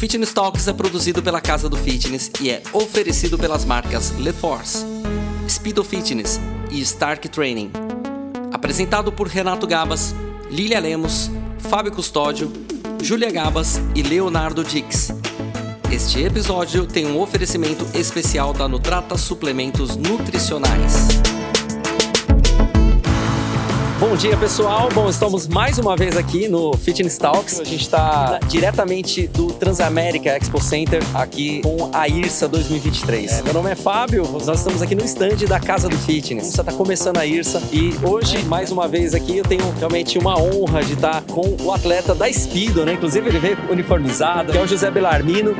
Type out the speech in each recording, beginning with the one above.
Fitness Talks é produzido pela Casa do Fitness e é oferecido pelas marcas LeForce, Speedo Fitness e Stark Training. Apresentado por Renato Gabas, Lilia Lemos, Fábio Custódio, Júlia Gabas e Leonardo Dix. Este episódio tem um oferecimento especial da Nutrata Suplementos Nutricionais. Bom dia, pessoal. Bom, estamos mais uma vez aqui no Fitness Talks. A gente está diretamente do Transamérica Expo Center aqui com a IRSA 2023. É, meu nome é Fábio, nós estamos aqui no stand da Casa do Fitness. Você está começando a IRSA e hoje, mais uma vez aqui, eu tenho realmente uma honra de estar com o atleta da Speedo, né? Inclusive ele veio uniformizado, que é o José Belarmino.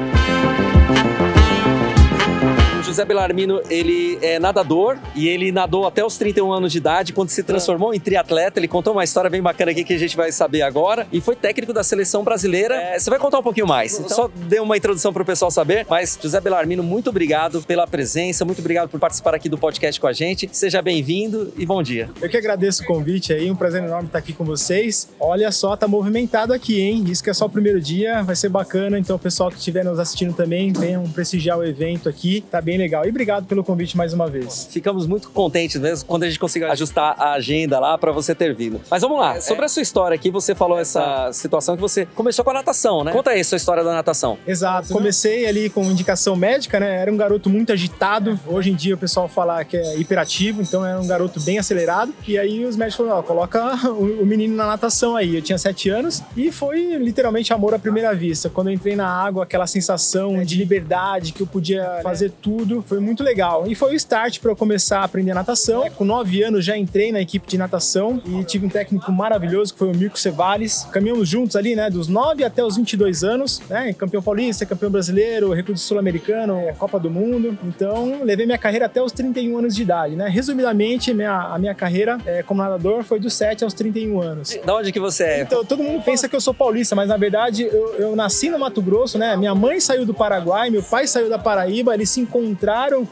José Belarmino, ele é nadador e ele nadou até os 31 anos de idade, quando se transformou em triatleta. Ele contou uma história bem bacana aqui que a gente vai saber agora. E foi técnico da seleção brasileira. É, você vai contar um pouquinho mais. Então, só dei uma introdução para o pessoal saber. Mas, José Belarmino, muito obrigado pela presença, muito obrigado por participar aqui do podcast com a gente. Seja bem-vindo e bom dia. Eu que agradeço o convite aí, um prazer enorme estar aqui com vocês. Olha só, tá movimentado aqui, hein? Isso que é só o primeiro dia, vai ser bacana. Então, o pessoal que estiver nos assistindo também, venham prestigiar o evento aqui. Tá bem legal. E obrigado pelo convite mais uma vez. Ficamos muito contentes mesmo quando a gente conseguiu ajustar a agenda lá para você ter vindo. Mas vamos lá, sobre a sua história aqui, você falou essa situação que você começou com a natação, né? Conta aí a sua história da natação. Exato. Comecei ali com indicação médica, né? Era um garoto muito agitado. Hoje em dia o pessoal fala que é hiperativo, então era um garoto bem acelerado. E aí os médicos falaram: ó, coloca o menino na natação aí. Eu tinha sete anos e foi literalmente amor à primeira vista. Quando eu entrei na água, aquela sensação de liberdade que eu podia fazer tudo, foi muito legal. E foi o start para eu começar a aprender natação. Com nove anos já entrei na equipe de natação e tive um técnico maravilhoso que foi o Mirko Cevales. Caminhamos juntos ali, né, dos 9 até os 22 anos, né, campeão paulista, campeão brasileiro, recruto sul-americano, Copa do Mundo. Então, levei minha carreira até os 31 anos de idade, né? Resumidamente, minha, a minha carreira é, como nadador foi dos 7 aos 31 anos. Da onde que você é? Então, todo mundo pensa que eu sou paulista, mas na verdade eu, eu nasci no Mato Grosso, né? Minha mãe saiu do Paraguai, meu pai saiu da Paraíba, eles se encontraram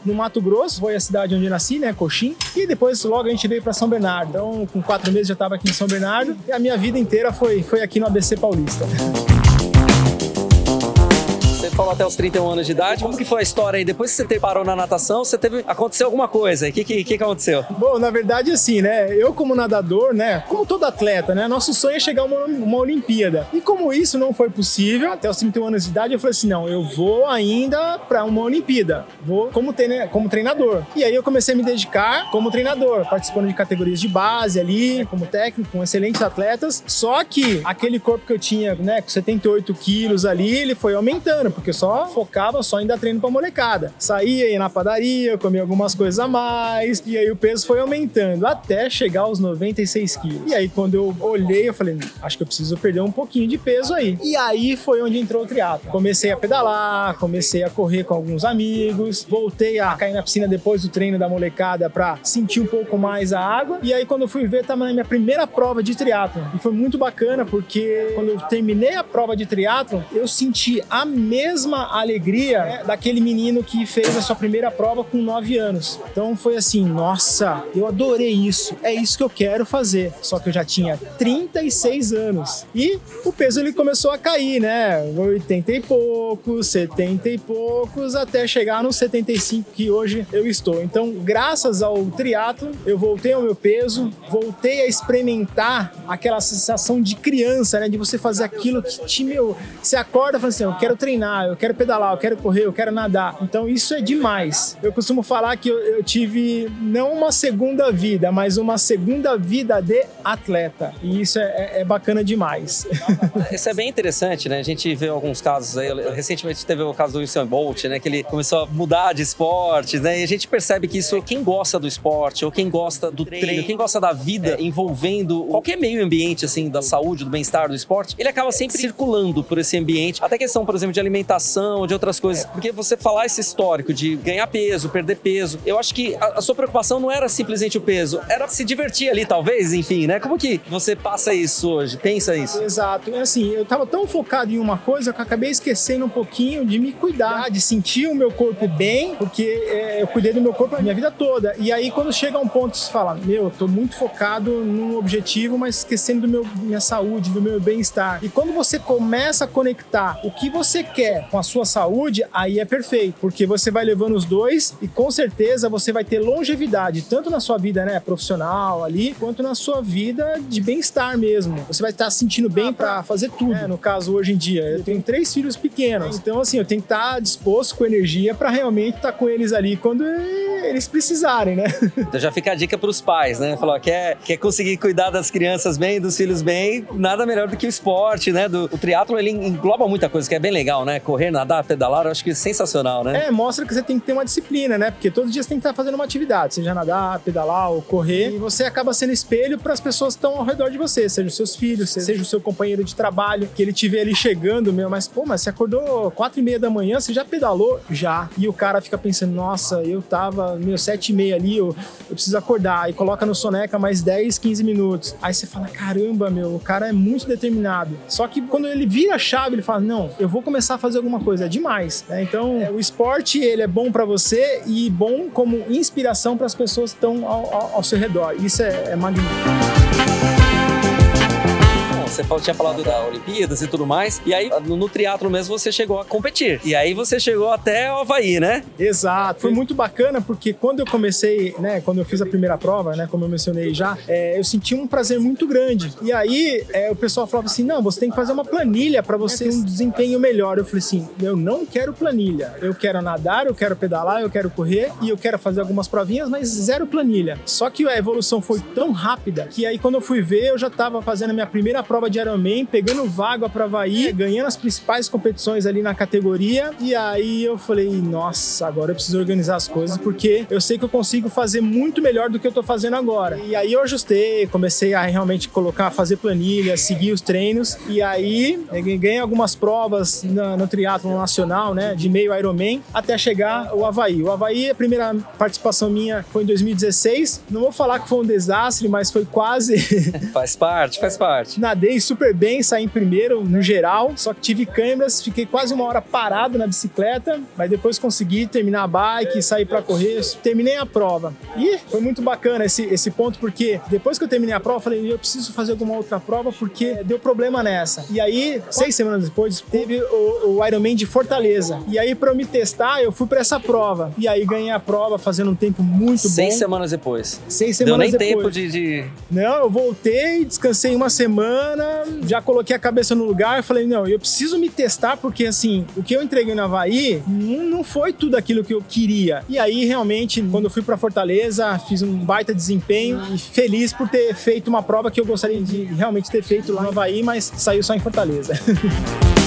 no Mato Grosso, foi a cidade onde eu nasci, né, Coxim, e depois logo a gente veio para São Bernardo. Então, com quatro meses já estava aqui em São Bernardo e a minha vida inteira foi, foi aqui no ABC Paulista. Você falou até os 31 anos de idade. Como que foi a história aí? Depois que você parou na natação, você teve. Aconteceu alguma coisa? O que, que, que aconteceu? Bom, na verdade, assim, né? Eu, como nadador, né? Como todo atleta, né? Nosso sonho é chegar a uma, uma Olimpíada. E como isso não foi possível, até os 31 anos de idade, eu falei assim: não, eu vou ainda para uma Olimpíada. Vou como, treina, como treinador. E aí eu comecei a me dedicar como treinador, participando de categorias de base ali, como técnico, com excelentes atletas. Só que aquele corpo que eu tinha, né, com 78 quilos ali, ele foi aumentando porque só focava só em dar treino pra molecada. Saía, ia na padaria, comia algumas coisas a mais, e aí o peso foi aumentando até chegar aos 96 quilos. E aí quando eu olhei, eu falei, acho que eu preciso perder um pouquinho de peso aí. E aí foi onde entrou o triatlo. Comecei a pedalar, comecei a correr com alguns amigos, voltei a cair na piscina depois do treino da molecada pra sentir um pouco mais a água. E aí quando eu fui ver, tava na minha primeira prova de triatlo. E foi muito bacana porque quando eu terminei a prova de triatlo, eu senti a mesma alegria né, daquele menino que fez a sua primeira prova com 9 anos. Então foi assim, nossa, eu adorei isso. É isso que eu quero fazer. Só que eu já tinha 36 anos. E o peso ele começou a cair, né? 80 e poucos, 70 e poucos, até chegar nos 75 que hoje eu estou. Então, graças ao triatlo, eu voltei ao meu peso, voltei a experimentar aquela sensação de criança, né? De você fazer aquilo que te, meu, você acorda e fala assim, eu quero treinar, eu quero pedalar, eu quero correr, eu quero nadar. Então isso é demais. Eu costumo falar que eu, eu tive não uma segunda vida, mas uma segunda vida de atleta. E isso é, é, é bacana demais. Isso é bem interessante, né? A gente vê alguns casos aí. Recentemente teve o caso do Usain Bolt, né? Que ele começou a mudar de esporte, né? E a gente percebe que isso, quem gosta do esporte, ou quem gosta do treino, treino quem gosta da vida é. envolvendo qualquer meio ambiente, assim, da saúde, do bem-estar, do esporte, ele acaba sempre circulando por esse ambiente. Até questão, por exemplo, de alimentação, de outras coisas. Porque você falar esse histórico de ganhar peso, perder peso, eu acho que a, a sua preocupação não era simplesmente o peso, era se divertir ali, talvez, enfim, né? Como que você passa isso hoje? Pensa isso? Exato. É assim, eu tava tão focado em uma coisa que eu acabei esquecendo um pouquinho de me cuidar, de sentir o meu corpo bem, porque é, eu cuidei do meu corpo a minha vida toda. E aí, quando chega um ponto, você fala: Meu, eu tô muito focado num objetivo, mas esquecendo do meu, minha saúde, do meu bem-estar. E quando você começa a conectar o que você quer tiver com a sua saúde, aí é perfeito, porque você vai levando os dois e com certeza você vai ter longevidade, tanto na sua vida né, profissional ali, quanto na sua vida de bem-estar mesmo. Você vai estar se sentindo bem para fazer tudo. É, no caso, hoje em dia, eu tenho três filhos pequenos, então assim, eu tenho que estar disposto com energia para realmente estar com eles ali quando eles precisarem, né? Então já fica a dica para os pais, né? Falou, quer, quer conseguir cuidar das crianças bem, dos filhos bem, nada melhor do que o esporte, né? Do, o triatlo ele engloba muita coisa que é bem legal, né? Correr, nadar, pedalar, eu acho que é sensacional, né? É, mostra que você tem que ter uma disciplina, né? Porque todos os dias tem que estar fazendo uma atividade, seja nadar, pedalar ou correr, e você acaba sendo espelho para as pessoas que estão ao redor de você, seja os seus filhos, seja o seu companheiro de trabalho, que ele te vê ali chegando, meu, mas pô, mas você acordou quatro e meia da manhã, você já pedalou? Já. E o cara fica pensando, nossa, eu tava meu sete e meia ali, eu, eu preciso acordar, e coloca no soneca mais 10, 15 minutos. Aí você fala, caramba, meu, o cara é muito determinado. Só que quando ele vira a chave, ele fala, não, eu vou começar a fazer alguma coisa, é demais. Né? Então, é, o esporte, ele é bom para você e bom como inspiração para as pessoas que estão ao, ao, ao, seu redor. Isso é, é magnífico você tinha falado da Olimpíadas e tudo mais. E aí, no, no triatlo mesmo, você chegou a competir. E aí você chegou até o Havaí, né? Exato. Foi muito bacana porque quando eu comecei, né, quando eu fiz a primeira prova, né, como eu mencionei já, é, eu senti um prazer muito grande. E aí, é, o pessoal falava assim: não, você tem que fazer uma planilha para você ter um desempenho melhor. Eu falei assim: eu não quero planilha. Eu quero nadar, eu quero pedalar, eu quero correr e eu quero fazer algumas provinhas, mas zero planilha. Só que a evolução foi tão rápida que aí, quando eu fui ver, eu já estava fazendo a minha primeira prova de Ironman, pegando vaga para Havaí, ganhando as principais competições ali na categoria. E aí eu falei, nossa, agora eu preciso organizar as coisas porque eu sei que eu consigo fazer muito melhor do que eu tô fazendo agora. E aí eu ajustei, comecei a realmente colocar, fazer planilha, seguir os treinos. E aí ganhei algumas provas no, no triatlo nacional, né, de meio Ironman, até chegar o Havaí. O Havaí, a primeira participação minha foi em 2016. Não vou falar que foi um desastre, mas foi quase. faz parte, faz parte. Nadei super bem, saí em primeiro no geral, só que tive câimbras, fiquei quase uma hora parado na bicicleta, mas depois consegui terminar a bike, sair para correr, terminei a prova. E foi muito bacana esse, esse ponto, porque depois que eu terminei a prova, eu falei, eu preciso fazer alguma outra prova, porque deu problema nessa. E aí, seis semanas depois, teve o, o Ironman de Fortaleza. E aí, para eu me testar, eu fui para essa prova. E aí, ganhei a prova fazendo um tempo muito seis bom. Seis semanas depois. Seis semanas Deu nem depois. tempo de, de... Não, eu voltei, descansei uma semana, já coloquei a cabeça no lugar e falei, não, eu preciso me testar porque, assim, o que eu entreguei no Havaí não, não foi tudo aquilo que eu queria. E aí, realmente, quando eu fui para Fortaleza, fiz um baita desempenho e feliz por ter feito uma prova que eu gostaria de realmente ter feito lá no Havaí, mas saiu só em Fortaleza.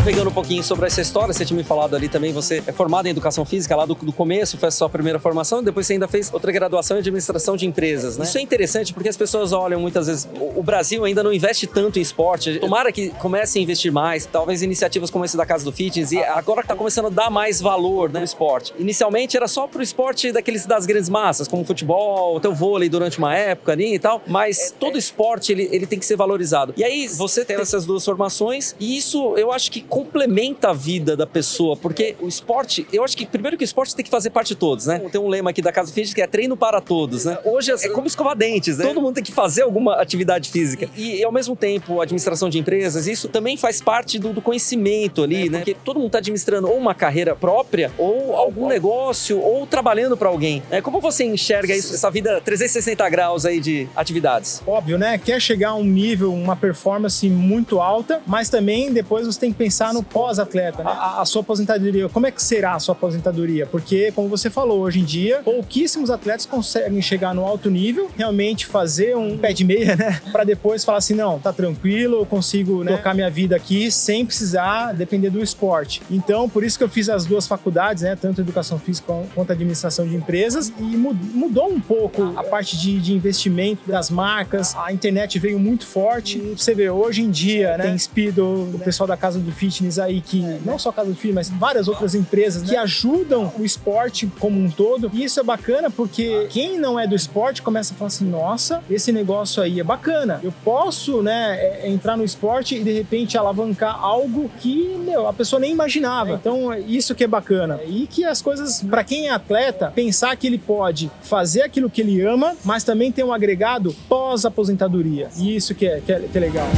Navegando um pouquinho sobre essa história, você tinha me falado ali também, você é formado em educação física lá do, do começo, foi a sua primeira formação, depois você ainda fez outra graduação em administração de empresas, né? Isso é interessante porque as pessoas olham muitas vezes, o, o Brasil ainda não investe tanto em esporte, tomara que comece a investir mais, talvez iniciativas como esse da Casa do Fitness, e agora que tá começando a dar mais valor né, no esporte. Inicialmente era só pro esporte daqueles das grandes massas, como futebol, até o vôlei durante uma época ali e tal, mas todo esporte ele, ele tem que ser valorizado. E aí você tem essas duas formações, e isso eu acho que complementa a vida da pessoa, porque o esporte, eu acho que primeiro que o esporte tem que fazer parte de todos, né? Tem um lema aqui da Casa Fitness que é treino para todos, né? Hoje é como escovar dentes, né? Todo mundo tem que fazer alguma atividade física. E, e ao mesmo tempo, a administração de empresas, isso também faz parte do, do conhecimento ali, né? Porque todo mundo está administrando ou uma carreira própria, ou algum negócio, ou trabalhando para alguém. É, como você enxerga isso, essa vida 360 graus aí de atividades? Óbvio, né? Quer chegar a um nível, uma performance muito alta, mas também depois você tem que pensar pensar no pós-atleta, né? a, a, sua aposentadoria. Como é que será a sua aposentadoria? Porque, como você falou, hoje em dia, pouquíssimos atletas conseguem chegar no alto nível, realmente fazer um pé de meia, né? Para depois falar assim: não, tá tranquilo, eu consigo né, tocar minha vida aqui sem precisar depender do esporte. Então, por isso que eu fiz as duas faculdades, né? Tanto educação física quanto administração de empresas, e mudou um pouco a parte de, de investimento das marcas. A internet veio muito forte. Você vê, hoje em dia, né, tem Speedo, o pessoal da Casa do fitness aí que não só Casa do Fitness, mas várias outras empresas que ajudam o esporte como um todo. E isso é bacana porque quem não é do esporte começa a falar assim: nossa, esse negócio aí é bacana. Eu posso, né, é, entrar no esporte e de repente alavancar algo que, meu, a pessoa nem imaginava. Então, isso que é bacana. E que as coisas, para quem é atleta, pensar que ele pode fazer aquilo que ele ama, mas também ter um agregado pós-aposentadoria. E isso que é, que é, que é legal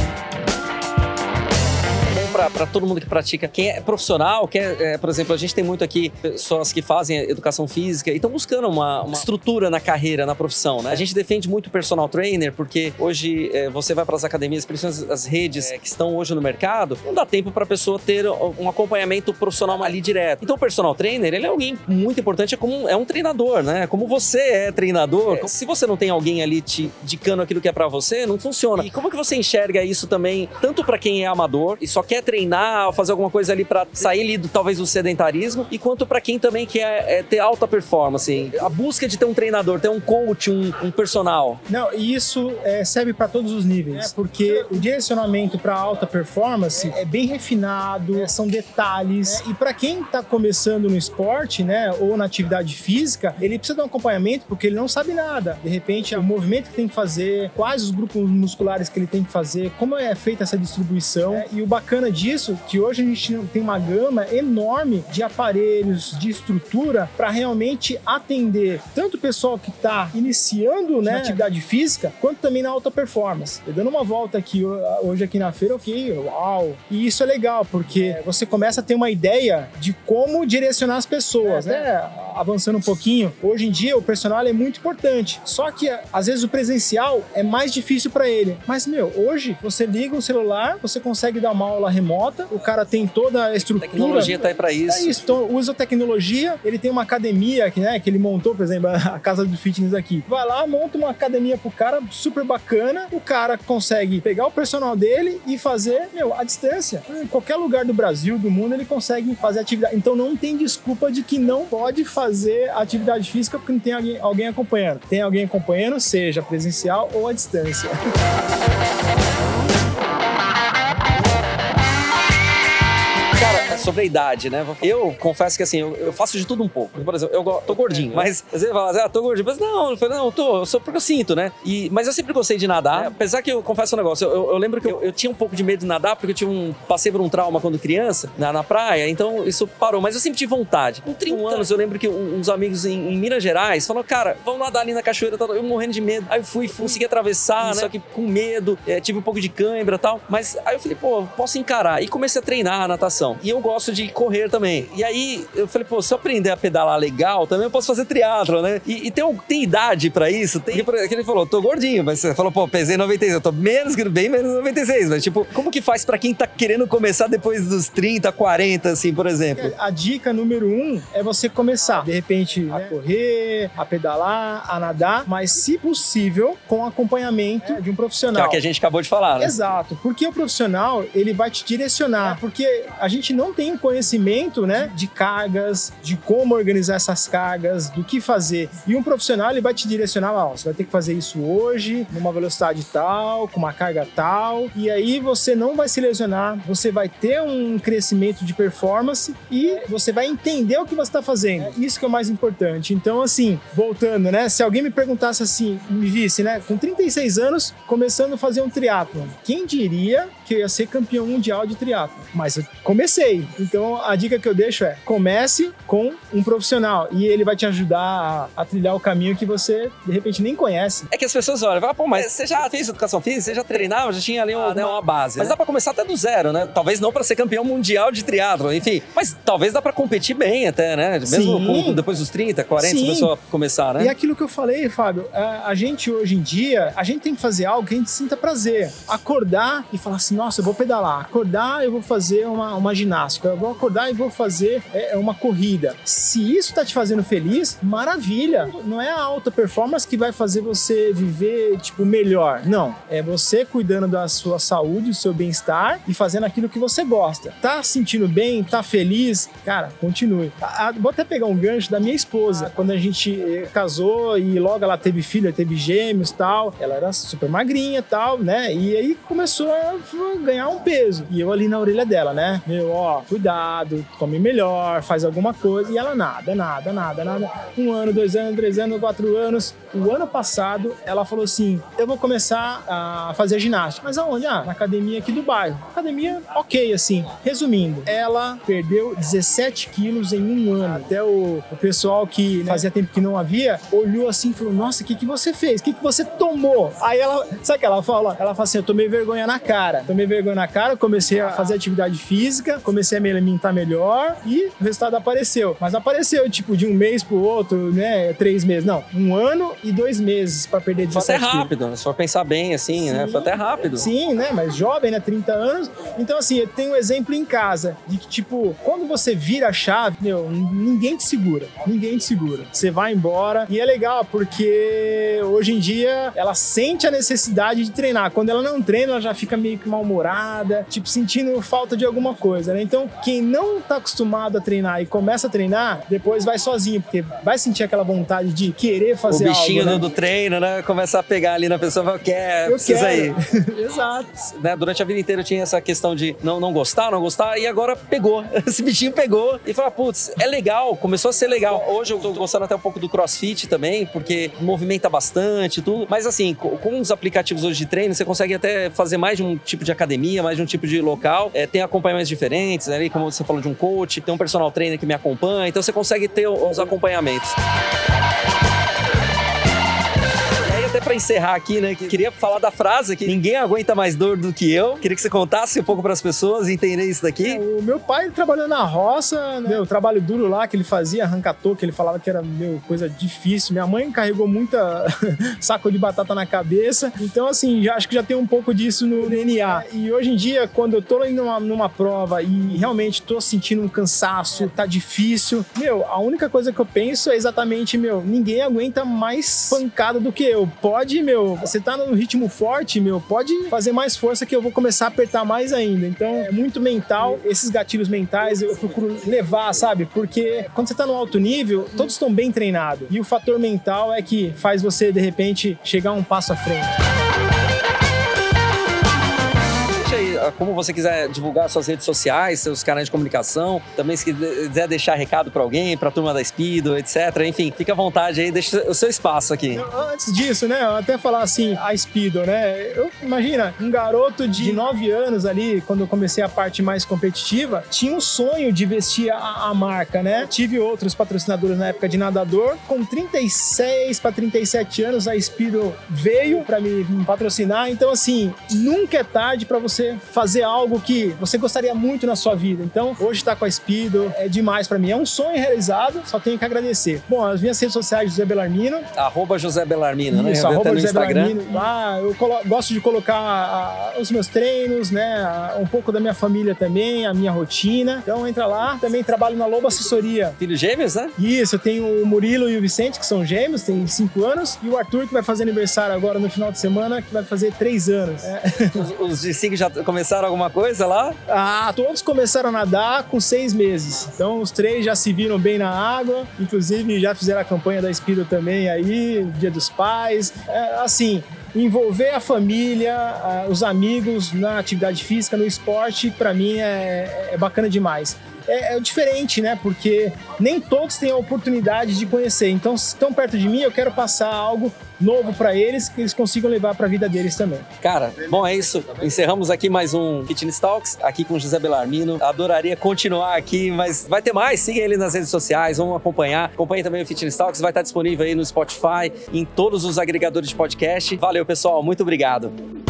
para todo mundo que pratica, quem é profissional, quer, é, por exemplo, a gente tem muito aqui pessoas que fazem educação física e estão buscando uma, uma, estrutura na carreira, na profissão, né? A gente defende muito personal trainer porque hoje é, você vai para as academias, principalmente as redes é, que estão hoje no mercado, não dá tempo para a pessoa ter um acompanhamento profissional ali direto. Então, o personal trainer, ele é alguém muito importante, é como é um treinador, né? Como você é treinador, é. se você não tem alguém ali te indicando aquilo que é para você, não funciona. E como que você enxerga isso também, tanto para quem é amador e só quer treinar, fazer alguma coisa ali para sair ali do, talvez do sedentarismo, e quanto para quem também quer é, ter alta performance, a busca de ter um treinador, ter um coach, um, um personal. Não, e isso é, serve para todos os níveis, é, porque o direcionamento para alta performance é bem refinado, é, são detalhes, é, e para quem está começando no esporte, né, ou na atividade física, ele precisa de um acompanhamento porque ele não sabe nada. De repente, o movimento que tem que fazer, quais os grupos musculares que ele tem que fazer, como é feita essa distribuição. É, e o bacana disso, que hoje a gente tem uma gama enorme de aparelhos, de estrutura para realmente atender tanto o pessoal que está iniciando né, na atividade física, quanto também na alta performance. Eu dando uma volta aqui hoje aqui na feira, ok, uau! E isso é legal, porque você começa a ter uma ideia de como direcionar as pessoas, é, né? Avançando um pouquinho, hoje em dia o personal é muito importante. Só que às vezes o presencial é mais difícil para ele. Mas, meu, hoje você liga o celular, você consegue dar uma aula remota, o cara tem toda a estrutura. A tecnologia tá aí para isso. É isso. Então, usa tecnologia, ele tem uma academia que, né, que ele montou, por exemplo, a casa do fitness aqui. Vai lá, monta uma academia pro cara super bacana, o cara consegue pegar o personal dele e fazer, meu, à distância. Em qualquer lugar do Brasil, do mundo, ele consegue fazer atividade. Então não tem desculpa de que não pode fazer atividade física porque não tem alguém, alguém acompanhando. Tem alguém acompanhando, seja presencial ou à distância. sobre a idade, né? Eu confesso que assim, eu, eu faço de tudo um pouco. Por exemplo, eu tô gordinho, mas você fala assim, ah, tô gordinho. Mas não, eu falei, não, eu tô, eu sou porque eu sinto, né? E, mas eu sempre gostei de nadar. É, apesar que eu confesso um negócio, eu, eu lembro que eu, eu, tinha um pouco de medo de nadar, porque eu tinha um, passei por um trauma quando criança, na, na praia, então isso parou. Mas eu sempre tive vontade. Com 30 anos, eu lembro que uns amigos em, em Minas Gerais falaram, cara, vamos nadar ali na cachoeira, tal, eu morrendo de medo. Aí eu fui, consegui atravessar, né? Só que com medo, é, tive um pouco de cãibra e tal. Mas aí eu falei, pô, posso encarar. E comecei a treinar a natação. E eu gosto de correr também. E aí eu falei, pô, se eu aprender a pedalar legal, também eu posso fazer triatlo, né? E, e tem, tem idade pra isso? Tem, porque ele falou, tô gordinho, mas você falou, pô, pesei 96, eu tô menos, bem menos 96, mas tipo, como que faz pra quem tá querendo começar depois dos 30, 40, assim, por exemplo? A dica número um é você começar, de repente, a correr, a pedalar, a nadar, mas se possível, com acompanhamento de um profissional. Que é o que a gente acabou de falar, né? Exato, porque o profissional, ele vai te direcionar, porque a gente não tem conhecimento, né, de cargas, de como organizar essas cargas, do que fazer. E um profissional ele vai te direcionar, ó, você vai ter que fazer isso hoje, numa velocidade tal, com uma carga tal, e aí você não vai se lesionar, você vai ter um crescimento de performance e você vai entender o que você está fazendo. Isso que é o mais importante. Então, assim, voltando, né, se alguém me perguntasse assim, me visse, né, com 36 anos, começando a fazer um triatlo, quem diria que eu ia ser campeão mundial de triatlo? Mas eu comecei. Então, então a dica que eu deixo é: comece com um profissional e ele vai te ajudar a, a trilhar o caminho que você de repente nem conhece. É que as pessoas olham, ah, pô, mas você já fez educação física, você já treinava, já tinha ali uma, né, uma base. Mas né? dá pra começar até do zero, né? Talvez não para ser campeão mundial de triatlo, enfim. Mas talvez dá para competir bem até, né? Mesmo com, depois dos 30, 40, Sim. começou a começar, né? E aquilo que eu falei, Fábio, a, a gente hoje em dia, a gente tem que fazer algo que a gente sinta prazer. Acordar e falar assim, nossa, eu vou pedalar. Acordar, eu vou fazer uma, uma ginástica. Eu vou acordar e vou fazer é, é, uma corrida. Se isso tá te fazendo feliz, maravilha. Não é a alta performance que vai fazer você viver, tipo, melhor. Não. É você cuidando da sua saúde, do seu bem-estar e fazendo aquilo que você gosta. Tá sentindo bem? Tá feliz? Cara, continue. A, a, vou até pegar um gancho da minha esposa. Quando a gente eh, casou e logo ela teve filho, teve gêmeos tal, ela era super magrinha tal, né? E aí começou a ganhar um peso. E eu ali na orelha dela, né? Meu, ó, cuidado, come melhor, faz alguma coisa. E ela nada, nada, nada, nada. Um ano, dois anos, três anos, quatro anos. O ano passado, ela falou assim: eu vou começar a fazer ginástica. Mas aonde? Ah, na academia aqui do bairro. Academia, ok, assim. Resumindo, ela perdeu 17 quilos em um ano. Até o, o pessoal que né, fazia tempo que não havia olhou assim e falou: Nossa, o que, que você fez? O que, que você tomou? Aí ela, sabe o que ela fala? Ela fala assim: Eu tomei vergonha na cara. Tomei vergonha na cara, comecei a fazer atividade física, comecei alimentar melhor e o resultado apareceu. Mas apareceu, tipo, de um mês pro outro, né? Três meses. Não, um ano e dois meses pra perder 17 Foi até rápido, né? Se for pensar bem, assim, Sim. né? Foi até rápido. Sim, né? Mas jovem, né? 30 anos. Então, assim, eu tenho um exemplo em casa de que, tipo, quando você vira a chave, meu, ninguém te segura. Ninguém te segura. Você vai embora. E é legal, porque hoje em dia ela sente a necessidade de treinar. Quando ela não treina, ela já fica meio que mal-humorada, tipo, sentindo falta de alguma coisa, né? Então, quem não tá acostumado a treinar e começa a treinar, depois vai sozinho, porque vai sentir aquela vontade de querer fazer algo. O bichinho algo, né? do treino, né? Começa a pegar ali na pessoa e fala, quer, eu precisa quero. ir. Exato. Né? Durante a vida inteira eu tinha essa questão de não, não gostar, não gostar, e agora pegou. Esse bichinho pegou e fala, putz, é legal, começou a ser legal. Hoje eu tô gostando até um pouco do crossfit também, porque movimenta bastante tudo. Mas assim, com os aplicativos hoje de treino, você consegue até fazer mais de um tipo de academia, mais de um tipo de local. É, tem acompanhamentos diferentes, ali, como você falou de um coach, tem um personal trainer que me acompanha, então você consegue ter os acompanhamentos para encerrar aqui, né? Que queria falar da frase que ninguém aguenta mais dor do que eu. Queria que você contasse um pouco para as pessoas entenderem isso daqui. É, o meu pai trabalhou na roça, né? O trabalho duro lá que ele fazia, arrancatô, que ele falava que era meu, coisa difícil. Minha mãe carregou muita saco de batata na cabeça. Então, assim, já, acho que já tem um pouco disso no DNA. E hoje em dia, quando eu tô indo numa, numa prova e realmente tô sentindo um cansaço, tá difícil, meu, a única coisa que eu penso é exatamente, meu, ninguém aguenta mais pancada do que eu pode, meu, você tá no ritmo forte, meu, pode fazer mais força que eu vou começar a apertar mais ainda. Então, é muito mental. Esses gatilhos mentais eu procuro levar, sabe? Porque quando você tá no alto nível, todos estão bem treinados. E o fator mental é que faz você, de repente, chegar um passo à frente como você quiser divulgar suas redes sociais, seus canais de comunicação, também se quiser deixar recado para alguém, para a turma da Speedo, etc. Enfim, fica à vontade aí, deixa o seu espaço aqui. Antes disso, né, eu até falar assim, a Speedo, né? Eu, imagina, um garoto de 9 anos ali, quando eu comecei a parte mais competitiva, tinha um sonho de vestir a, a marca, né? Tive outros patrocinadores na época de nadador. Com 36 para 37 anos, a Speedo veio para me patrocinar. Então, assim, nunca é tarde para você fazer algo que você gostaria muito na sua vida. Então, hoje estar tá com a Speedo é demais para mim. É um sonho realizado, só tenho que agradecer. Bom, as minhas redes sociais, José Belarmino. Arroba José Belarmino, né? Isso, arroba José Instagram. Belarmino. Lá eu gosto de colocar a, os meus treinos, né? A, um pouco da minha família também, a minha rotina. Então, entra lá. Também trabalho na Lobo Assessoria. Filhos gêmeos, né? Isso, eu tenho o Murilo e o Vicente, que são gêmeos, tem cinco anos. E o Arthur, que vai fazer aniversário agora no final de semana, que vai fazer três anos. É. Os, os de cinco já começaram começaram alguma coisa lá? Ah, todos começaram a nadar com seis meses. Então os três já se viram bem na água, inclusive já fizeram a campanha da Espírito também aí, Dia dos Pais. É, assim, envolver a família, os amigos na atividade física, no esporte, para mim é, é bacana demais. É, é, diferente, né? Porque nem todos têm a oportunidade de conhecer. Então, se estão perto de mim, eu quero passar algo novo para eles que eles consigam levar para a vida deles também. Cara, bom, é isso. Encerramos aqui mais um Fitness Talks aqui com José Belarmino. Adoraria continuar aqui, mas vai ter mais. Siga ele nas redes sociais, vamos acompanhar. Acompanhe também o Fitness Talks, vai estar disponível aí no Spotify, em todos os agregadores de podcast. Valeu, pessoal. Muito obrigado.